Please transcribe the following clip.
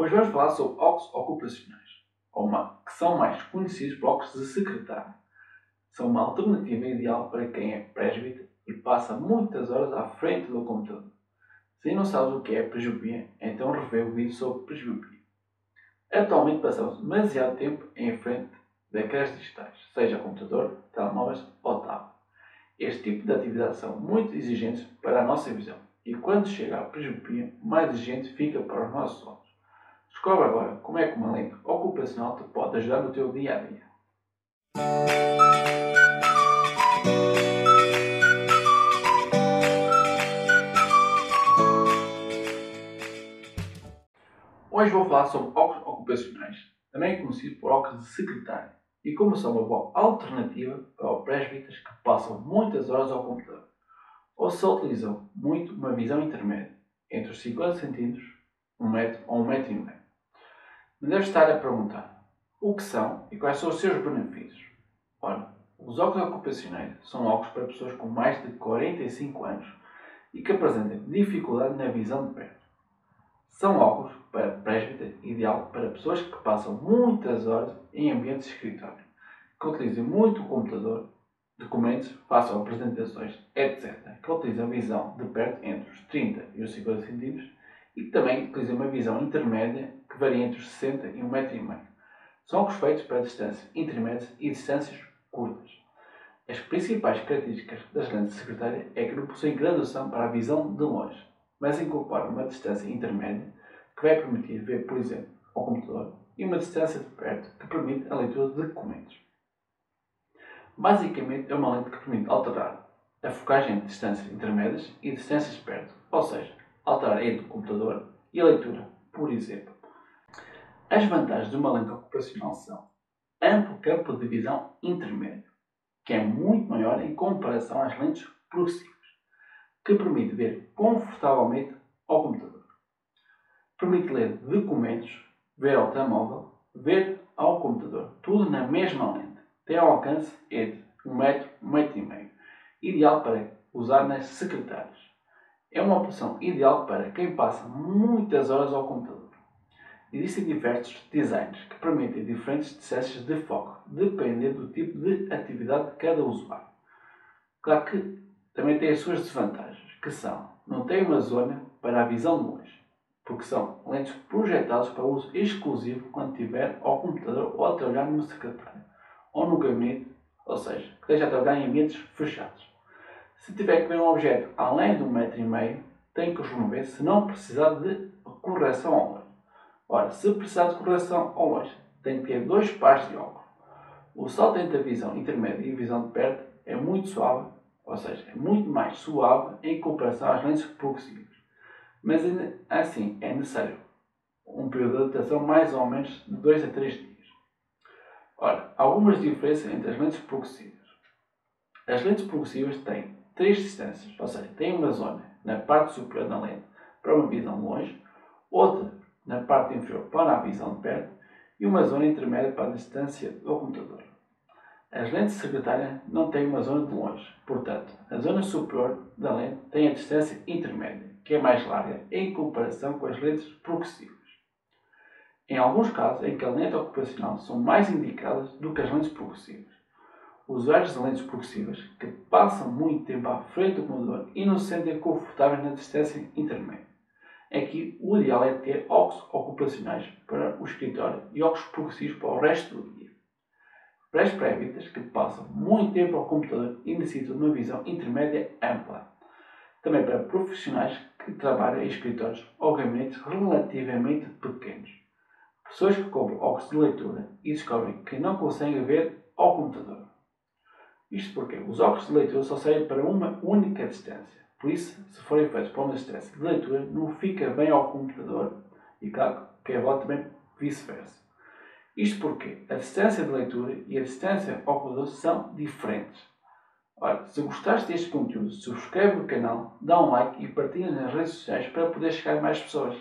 Hoje vamos falar sobre óculos ocupacionais, ou que são mais conhecidos óculos de secretário. São uma alternativa ideal para quem é presbítero e passa muitas horas à frente do computador. Se não sabes o que é presbiopia, então revê o vídeo sobre presbiopia. Atualmente passamos demasiado tempo em frente ecrãs digitais, seja computador, telemóveis ou tablet. Este tipo de atividades são muito exigentes para a nossa visão e quando chega à presbiopia, mais exigente fica para os nossos olhos. Descobre agora como é que uma lente ocupacional te pode ajudar no teu dia a dia. Hoje vou falar sobre óculos ocupacionais, também conhecido por óculos de secretário, e como são uma boa alternativa para os presbíteros que passam muitas horas ao computador, ou se utilizam muito uma visão intermédia, entre os 50 cm, 1 metro ou 1 metro e meio. Deve estar a perguntar o que são e quais são os seus benefícios. Ora, os óculos ocupacionais são óculos para pessoas com mais de 45 anos e que apresentem dificuldade na visão de perto. São óculos para presbítero ideal para pessoas que passam muitas horas em ambientes de escritório, que utilizam muito o computador, documentos, façam apresentações, etc., que utilizam a visão de perto entre os 30 e os 50 cm e que também utilizam uma visão intermédia que varia entre os 60 e 1,5 m. São óculos feitos para distâncias intermédias e distâncias curtas. As principais características das lentes de secretária é que não possuem graduação para a visão de longe, mas incorporam uma distância intermédia que vai permitir ver, por exemplo, ao computador e uma distância de perto que permite a leitura de documentos. Basicamente, é uma lente que permite alterar a focagem de distâncias intermédias e distâncias de perto, ou seja, alterar entre o computador e a leitura, por exemplo. As vantagens de uma lente ocupacional são amplo campo de visão intermédio, que é muito maior em comparação às lentes progressivas, que permite ver confortavelmente ao computador. Permite ler documentos, ver ao telemóvel, ver ao computador, tudo na mesma lente. Tem alcance entre 1 metro e 1 metro e meio, ideal para usar nas secretárias. É uma opção ideal para quem passa muitas horas ao computador. Existem diversos designs que permitem diferentes distâncias de foco, dependendo do tipo de atividade de cada usuário. Claro que também tem as suas desvantagens, que são, não tem uma zona para a visão de longe, porque são lentes projetadas para uso exclusivo quando estiver ao computador ou a trabalhar no secretário, ou no gabinete, ou seja, que esteja a trabalhar em ambientes fechados. Se tiver que ver um objeto além de um metro e meio, tem que os remover se não precisar de correção ao longe. Ora, se precisar de correção ao longe, tem que ter dois pares de óculos. O salto entre a visão intermédia e a visão de perto é muito suave, ou seja, é muito mais suave em comparação às lentes progressivas. Mas assim, é necessário um período de adaptação mais ou menos de 2 a 3 dias. Ora, algumas diferenças entre as lentes progressivas. As lentes progressivas têm três distâncias, ou seja, têm uma zona na parte superior da lente para uma visão longe, outra na parte inferior para a visão de perto e uma zona intermédia para a distância do computador. As lentes secretárias não têm uma zona de longe, portanto, a zona superior da lente tem a distância intermédia, que é mais larga em comparação com as lentes progressivas. Em alguns casos em que a lente ocupacional são mais indicadas do que as lentes progressivas. Usuários de lentes progressivas que passam muito tempo à frente do computador e não se sentem confortáveis na distância intermédia que o ideal é ter óculos ocupacionais para o escritório e óculos progressivos para o resto do dia. Para as pré-vidas que passam muito tempo ao computador e necessitam de uma visão intermédia ampla. Também para profissionais que trabalham em escritórios ou gabinetes relativamente pequenos. Pessoas que compram óculos de leitura e descobrem que não conseguem ver ao computador. Isto porque os óculos de leitura só servem para uma única distância por isso, se forem feitos para uma distância de leitura, não fica bem ao computador e, claro, que é voto também vice-versa. Isto porque a distância de leitura e a distância ao computador são diferentes. Ora, se gostaste deste conteúdo, subscreve o canal, dá um like e partilha nas redes sociais para poder chegar mais pessoas.